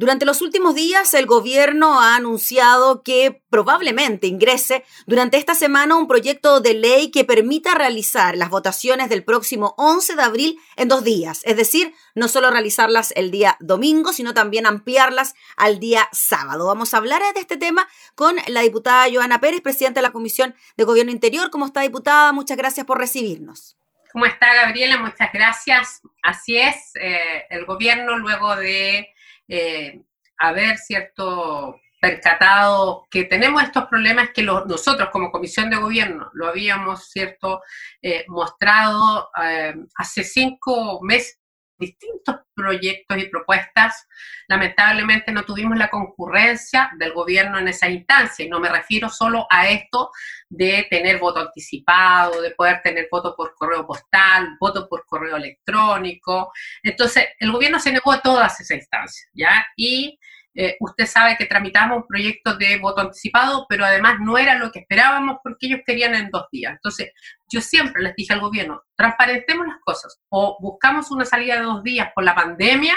Durante los últimos días, el gobierno ha anunciado que probablemente ingrese durante esta semana un proyecto de ley que permita realizar las votaciones del próximo 11 de abril en dos días, es decir, no solo realizarlas el día domingo, sino también ampliarlas al día sábado. Vamos a hablar de este tema con la diputada Joana Pérez, presidenta de la Comisión de Gobierno Interior. ¿Cómo está, diputada? Muchas gracias por recibirnos. ¿Cómo está, Gabriela? Muchas gracias. Así es, eh, el gobierno luego de eh, haber, ¿cierto?, percatado que tenemos estos problemas que nosotros como comisión de gobierno lo habíamos, ¿cierto?, eh, mostrado eh, hace cinco meses distintos proyectos y propuestas. Lamentablemente no tuvimos la concurrencia del gobierno en esa instancia, y no me refiero solo a esto de tener voto anticipado, de poder tener voto por correo postal, voto por correo electrónico. Entonces, el gobierno se negó a todas esas instancias, ¿ya? Y eh, usted sabe que tramitamos un proyecto de voto anticipado, pero además no era lo que esperábamos porque ellos querían en dos días. Entonces, yo siempre les dije al gobierno, transparentemos las cosas, o buscamos una salida de dos días por la pandemia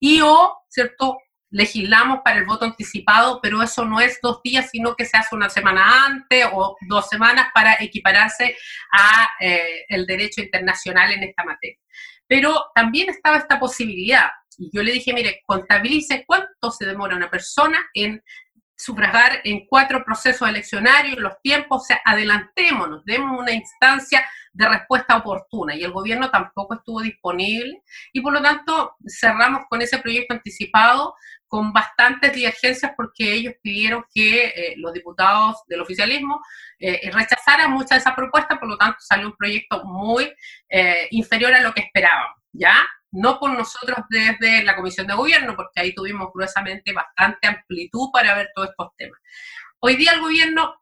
y o, ¿cierto? Legislamos para el voto anticipado, pero eso no es dos días, sino que se hace una semana antes o dos semanas para equipararse a eh, el derecho internacional en esta materia. Pero también estaba esta posibilidad, y yo le dije, mire, contabilice cuánto se demora una persona en sufragar en cuatro procesos eleccionarios, los tiempos, o sea, adelantémonos, demos una instancia de respuesta oportuna. Y el gobierno tampoco estuvo disponible y por lo tanto cerramos con ese proyecto anticipado con bastantes divergencias porque ellos pidieron que eh, los diputados del oficialismo eh, rechazaran muchas de esas propuestas, por lo tanto salió un proyecto muy eh, inferior a lo que esperaban, ¿ya? No por nosotros desde la Comisión de Gobierno, porque ahí tuvimos gruesamente bastante amplitud para ver todos estos temas. Hoy día el gobierno,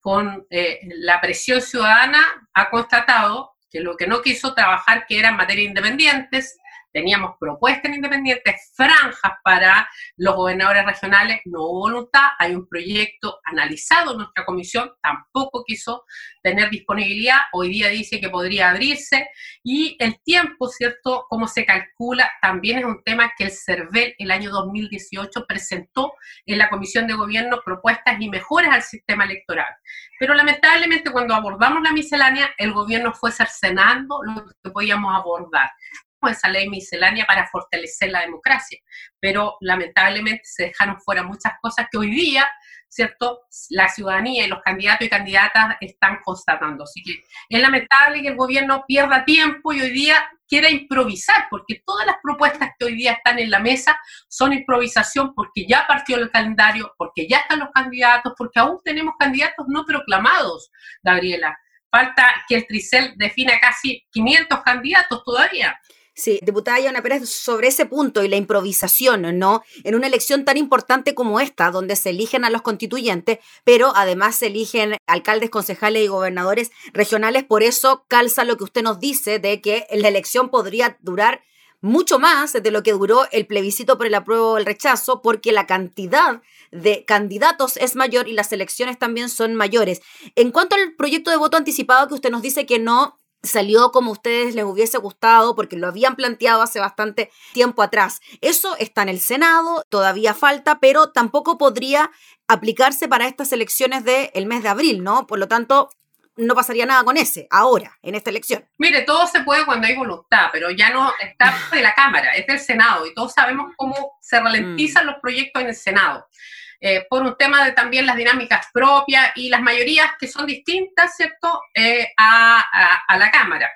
con eh, la presión ciudadana, ha constatado que lo que no quiso trabajar, que eran materias independientes, teníamos propuestas independientes, franjas para los gobernadores regionales, no hubo voluntad, hay un proyecto analizado en nuestra comisión, tampoco quiso tener disponibilidad, hoy día dice que podría abrirse, y el tiempo, ¿cierto?, cómo se calcula, también es un tema que el CERVEL el año 2018 presentó en la comisión de gobierno propuestas y mejoras al sistema electoral. Pero lamentablemente cuando abordamos la miscelánea, el gobierno fue cercenando lo que podíamos abordar esa ley miscelánea para fortalecer la democracia, pero lamentablemente se dejaron fuera muchas cosas que hoy día, ¿cierto? La ciudadanía y los candidatos y candidatas están constatando. Así que es lamentable que el gobierno pierda tiempo y hoy día quiera improvisar, porque todas las propuestas que hoy día están en la mesa son improvisación porque ya partió el calendario, porque ya están los candidatos, porque aún tenemos candidatos no proclamados, Gabriela. Falta que el Tricel defina casi 500 candidatos todavía. Sí, diputada Yana Pérez, sobre ese punto y la improvisación, ¿no? En una elección tan importante como esta, donde se eligen a los constituyentes, pero además se eligen alcaldes, concejales y gobernadores regionales, por eso calza lo que usted nos dice de que la elección podría durar mucho más de lo que duró el plebiscito por el apruebo o el rechazo, porque la cantidad de candidatos es mayor y las elecciones también son mayores. En cuanto al proyecto de voto anticipado que usted nos dice que no salió como a ustedes les hubiese gustado porque lo habían planteado hace bastante tiempo atrás. Eso está en el Senado, todavía falta, pero tampoco podría aplicarse para estas elecciones del mes de abril, ¿no? Por lo tanto, no pasaría nada con ese ahora, en esta elección. Mire, todo se puede cuando hay voluntad, pero ya no está de la Cámara, es del Senado y todos sabemos cómo se ralentizan mm. los proyectos en el Senado. Eh, por un tema de también las dinámicas propias y las mayorías que son distintas, ¿cierto?, eh, a, la Cámara.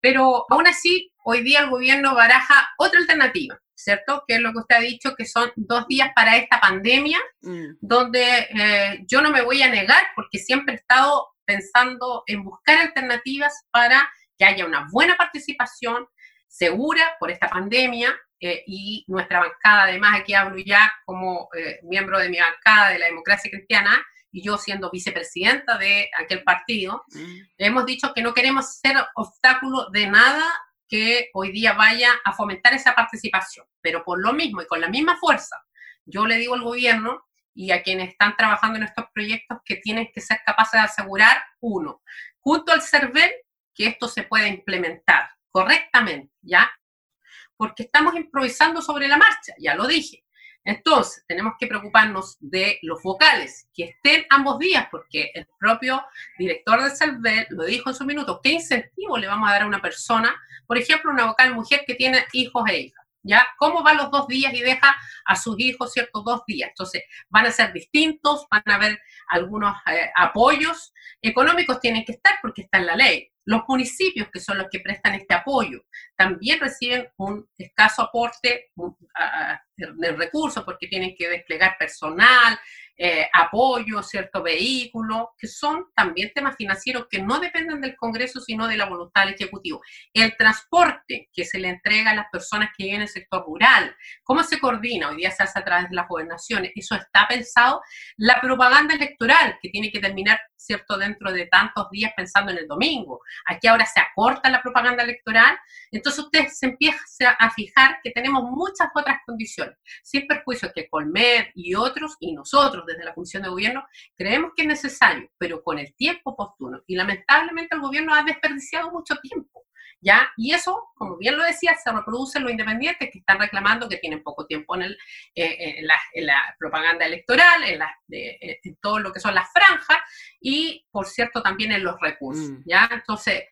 Pero aún así, hoy día el gobierno baraja otra alternativa, ¿cierto? Que es lo que usted ha dicho, que son dos días para esta pandemia, mm. donde eh, yo no me voy a negar, porque siempre he estado pensando en buscar alternativas para que haya una buena participación segura por esta pandemia, eh, y nuestra bancada, además aquí hablo ya como eh, miembro de mi bancada de la democracia cristiana y yo siendo vicepresidenta de aquel partido, mm. hemos dicho que no queremos ser obstáculo de nada que hoy día vaya a fomentar esa participación, pero por lo mismo y con la misma fuerza, yo le digo al gobierno y a quienes están trabajando en estos proyectos que tienen que ser capaces de asegurar, uno, junto al CERVEL, que esto se pueda implementar correctamente, ¿ya? Porque estamos improvisando sobre la marcha, ya lo dije. Entonces, tenemos que preocuparnos de los vocales, que estén ambos días, porque el propio director de CELVEL lo dijo en su minuto, ¿qué incentivo le vamos a dar a una persona, por ejemplo, una vocal mujer que tiene hijos e hijas? ¿Ya? ¿Cómo van los dos días y deja a sus hijos ciertos dos días? Entonces, van a ser distintos, van a haber algunos eh, apoyos económicos, tienen que estar porque está en la ley. Los municipios, que son los que prestan este apoyo, también reciben un escaso aporte de recursos porque tienen que desplegar personal, eh, apoyo, cierto vehículo, que son también temas financieros que no dependen del Congreso, sino de la voluntad del Ejecutivo. El transporte que se le entrega a las personas que viven en el sector rural, cómo se coordina, hoy día se hace a través de las gobernaciones, eso está pensado. La propaganda electoral, que tiene que terminar, cierto, dentro de tantos días pensando en el domingo. Aquí ahora se acorta la propaganda electoral, entonces usted se empieza a fijar que tenemos muchas otras condiciones, sin perjuicio que Colmed y otros, y nosotros, desde la Comisión de Gobierno, creemos que es necesario, pero con el tiempo oportuno. Y lamentablemente el gobierno ha desperdiciado mucho tiempo. ¿Ya? Y eso, como bien lo decía, se reproduce en los independientes que están reclamando que tienen poco tiempo en, el, eh, en, la, propaganda electoral, en, la, en, todo lo que son las franjas y, por cierto, también en los recursos. Mm. ¿ya? Entonces,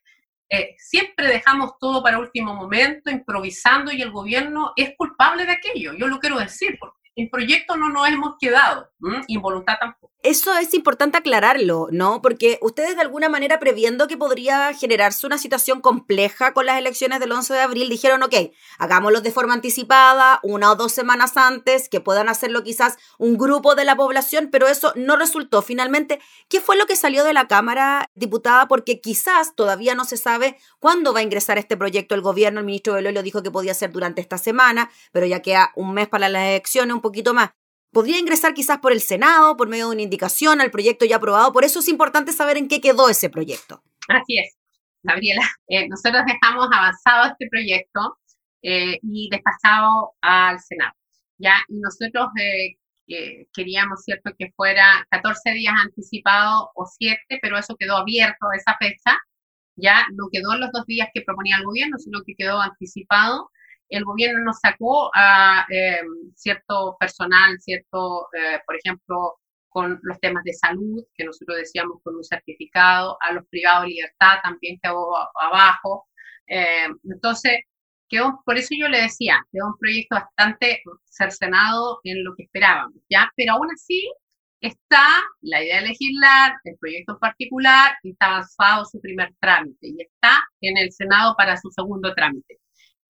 eh, siempre dejamos todo para último momento, improvisando, y el gobierno es culpable de aquello. Yo lo quiero decir, porque en proyecto no nos hemos quedado, involuntad tampoco. Eso es importante aclararlo, ¿no? Porque ustedes de alguna manera previendo que podría generarse una situación compleja con las elecciones del 11 de abril, dijeron, ok, hagámoslo de forma anticipada, una o dos semanas antes, que puedan hacerlo quizás un grupo de la población, pero eso no resultó. Finalmente, ¿qué fue lo que salió de la Cámara, diputada? Porque quizás todavía no se sabe cuándo va a ingresar este proyecto el gobierno. El ministro Belolio dijo que podía ser durante esta semana, pero ya queda un mes para las elecciones, un poquito más podría ingresar quizás por el Senado, por medio de una indicación al proyecto ya aprobado. Por eso es importante saber en qué quedó ese proyecto. Así es, Gabriela. Eh, nosotros dejamos avanzado este proyecto eh, y despachado al Senado. ¿ya? Y nosotros eh, queríamos, ¿cierto?, que fuera 14 días anticipado o 7, pero eso quedó abierto esa fecha. Ya no quedó en los dos días que proponía el gobierno, sino que quedó anticipado el gobierno nos sacó a eh, cierto personal, cierto, eh, por ejemplo, con los temas de salud, que nosotros decíamos con un certificado, a los privados de libertad también quedó abajo. Eh, entonces, quedó, por eso yo le decía, quedó un proyecto bastante cercenado en lo que esperábamos, ¿ya? Pero aún así está la idea de legislar, el proyecto en particular, está avanzado su primer trámite y está en el Senado para su segundo trámite.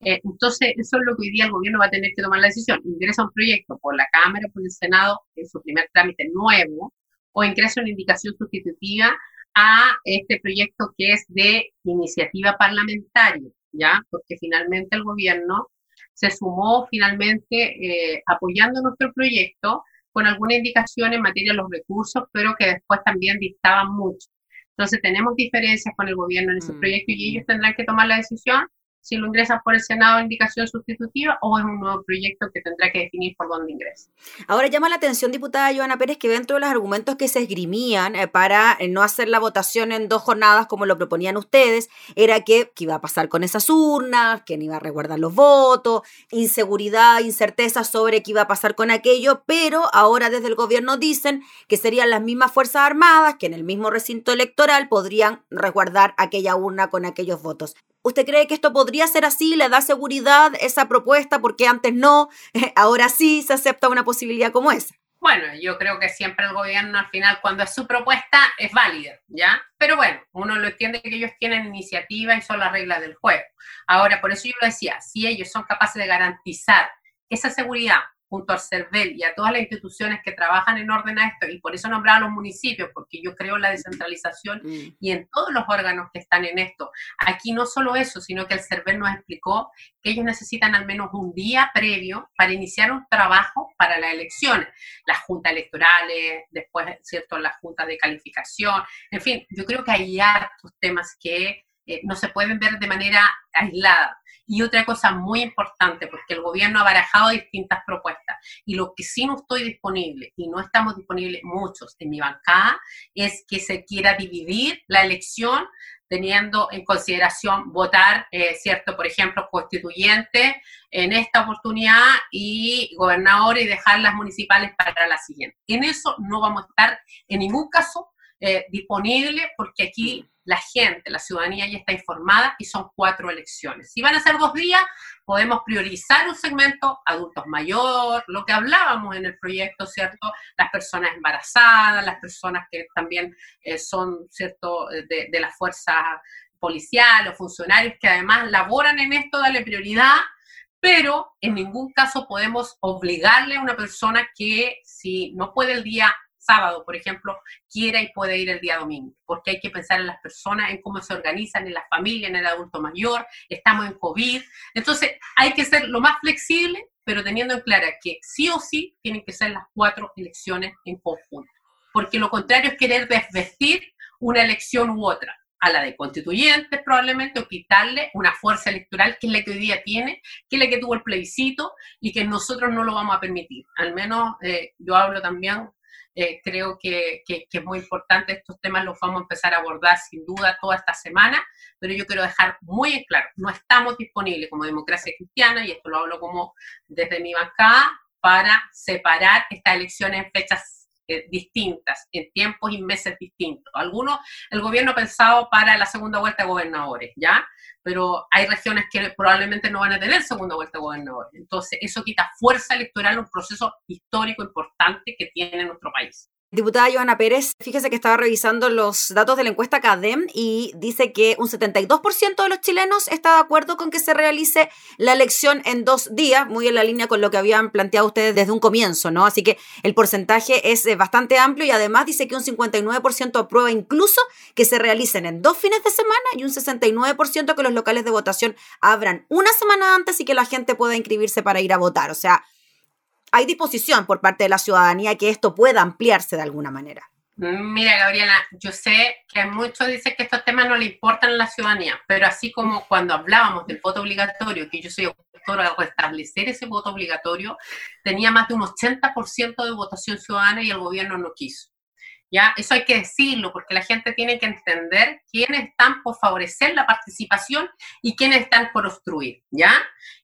Eh, entonces, eso es lo que hoy día el gobierno va a tener que tomar la decisión. Ingresa un proyecto por la Cámara por el Senado en su primer trámite nuevo o ingresa una indicación sustitutiva a este proyecto que es de iniciativa parlamentaria, ¿ya? Porque finalmente el gobierno se sumó finalmente eh, apoyando nuestro proyecto con alguna indicación en materia de los recursos, pero que después también dictaban mucho. Entonces tenemos diferencias con el gobierno en ese mm. proyecto y ellos tendrán que tomar la decisión si lo ingresas por el Senado indicación sustitutiva o es un nuevo proyecto que tendrá que definir por dónde ingresa. Ahora llama la atención, diputada Joana Pérez, que dentro de los argumentos que se esgrimían eh, para eh, no hacer la votación en dos jornadas como lo proponían ustedes, era que qué iba a pasar con esas urnas, que no iba a resguardar los votos, inseguridad, incerteza sobre qué iba a pasar con aquello, pero ahora desde el gobierno dicen que serían las mismas Fuerzas Armadas que en el mismo recinto electoral podrían resguardar aquella urna con aquellos votos. ¿Usted cree que esto podría ser así? ¿Le da seguridad esa propuesta? Porque antes no, ahora sí se acepta una posibilidad como esa. Bueno, yo creo que siempre el gobierno al final, cuando es su propuesta, es válida, ¿ya? Pero bueno, uno lo entiende que ellos tienen iniciativa y son las reglas del juego. Ahora, por eso yo lo decía, si ellos son capaces de garantizar esa seguridad junto al CERVEL y a todas las instituciones que trabajan en orden a esto, y por eso nombraba a los municipios, porque yo creo la descentralización mm. y en todos los órganos que están en esto. Aquí no solo eso, sino que el CERVEL nos explicó que ellos necesitan al menos un día previo para iniciar un trabajo para las elecciones, las juntas electorales, después, ¿cierto?, las juntas de calificación, en fin, yo creo que hay hartos temas que eh, no se pueden ver de manera aislada. Y otra cosa muy importante, porque el gobierno ha barajado distintas propuestas y lo que sí no estoy disponible y no estamos disponibles muchos en mi bancada es que se quiera dividir la elección teniendo en consideración votar, eh, ¿cierto? Por ejemplo, constituyente en esta oportunidad y gobernador y dejar las municipales para la siguiente. En eso no vamos a estar en ningún caso eh, disponible porque aquí la gente, la ciudadanía ya está informada y son cuatro elecciones. Si van a ser dos días, podemos priorizar un segmento, adultos mayores, lo que hablábamos en el proyecto, ¿cierto? Las personas embarazadas, las personas que también eh, son, ¿cierto?, de, de la fuerza policial o funcionarios que además laboran en esto, darle prioridad, pero en ningún caso podemos obligarle a una persona que si no puede el día sábado, por ejemplo, quiera y puede ir el día domingo, porque hay que pensar en las personas, en cómo se organizan, en la familia, en el adulto mayor, estamos en COVID, entonces hay que ser lo más flexible, pero teniendo en clara que sí o sí tienen que ser las cuatro elecciones en conjunto, porque lo contrario es querer desvestir una elección u otra a la de constituyentes probablemente, o quitarle una fuerza electoral que es la que hoy día tiene, que es la que tuvo el plebiscito y que nosotros no lo vamos a permitir. Al menos eh, yo hablo también eh, creo que, es muy importante. Estos temas los vamos a empezar a abordar sin duda toda esta semana, pero yo quiero dejar muy en claro, no estamos disponibles como democracia cristiana, y esto lo hablo como desde mi bancada, para separar estas elecciones en fechas eh, distintas, en tiempos y meses distintos. Algunos, el gobierno ha pensado para la segunda vuelta de gobernadores, ¿ya? pero hay regiones que probablemente no van a tener segunda vuelta de gobernador. Entonces, eso quita fuerza electoral a un proceso histórico importante que tiene nuestro país. Diputada Joana Pérez, fíjese que estaba revisando los datos de la encuesta CADEM y dice que un 72% de los chilenos está de acuerdo con que se realice la elección en dos días, muy en la línea con lo que habían planteado ustedes desde un comienzo, ¿no? Así que el porcentaje es eh, bastante amplio y además dice que un 59% aprueba incluso que se realicen en dos fines de semana y un 69% que los locales de votación abran una semana antes y que la gente pueda inscribirse para ir a votar. O sea, hay disposición por parte de la ciudadanía que esto pueda ampliarse de alguna manera. Mira, Gabriela, yo sé que muchos dicen que estos temas no le importan a la ciudadanía, pero así como cuando hablábamos del voto obligatorio, que yo soy autora de establecer ese voto obligatorio, tenía más de un 80% de votación ciudadana y el gobierno no quiso. ¿Ya? Eso hay que decirlo porque la gente tiene que entender quiénes están por favorecer la participación y quiénes están por obstruir, ¿ya?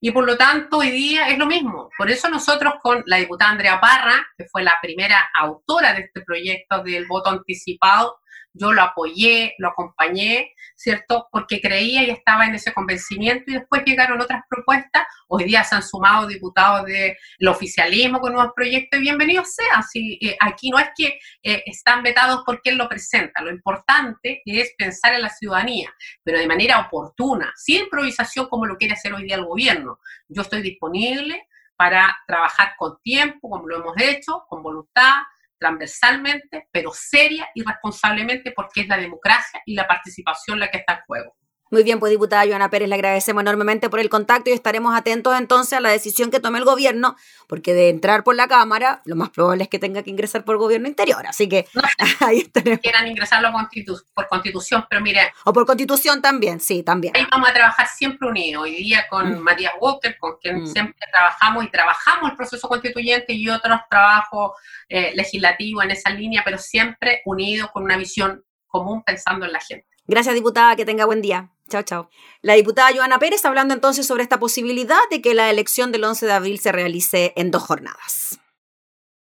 Y por lo tanto, hoy día es lo mismo. Por eso nosotros con la diputada Andrea Parra, que fue la primera autora de este proyecto del voto anticipado, yo lo apoyé, lo acompañé, ¿cierto? Porque creía y estaba en ese convencimiento y después llegaron otras propuestas. Hoy día se han sumado diputados del oficialismo con nuevos proyectos y bienvenidos sean. Eh, aquí no es que eh, están vetados porque él lo presenta, lo importante es pensar en la ciudadanía, pero de manera oportuna, sin improvisación como lo quiere hacer hoy día el gobierno. Yo estoy disponible para trabajar con tiempo, como lo hemos hecho, con voluntad, transversalmente, pero seria y responsablemente porque es la democracia y la participación la que está en juego. Muy bien, pues diputada Joana Pérez, le agradecemos enormemente por el contacto y estaremos atentos entonces a la decisión que tome el gobierno, porque de entrar por la Cámara, lo más probable es que tenga que ingresar por gobierno interior, así que ahí estaremos. Quieran ingresarlo por constitución, pero mire. O por constitución también, sí, también. Ahí vamos a trabajar siempre unidos, hoy día con mm. Matías Walker, con quien mm. siempre trabajamos y trabajamos el proceso constituyente y otros trabajos eh, legislativos en esa línea, pero siempre unidos con una visión común pensando en la gente. Gracias, diputada, que tenga buen día. Chao, chao. La diputada Joana Pérez hablando entonces sobre esta posibilidad de que la elección del 11 de abril se realice en dos jornadas.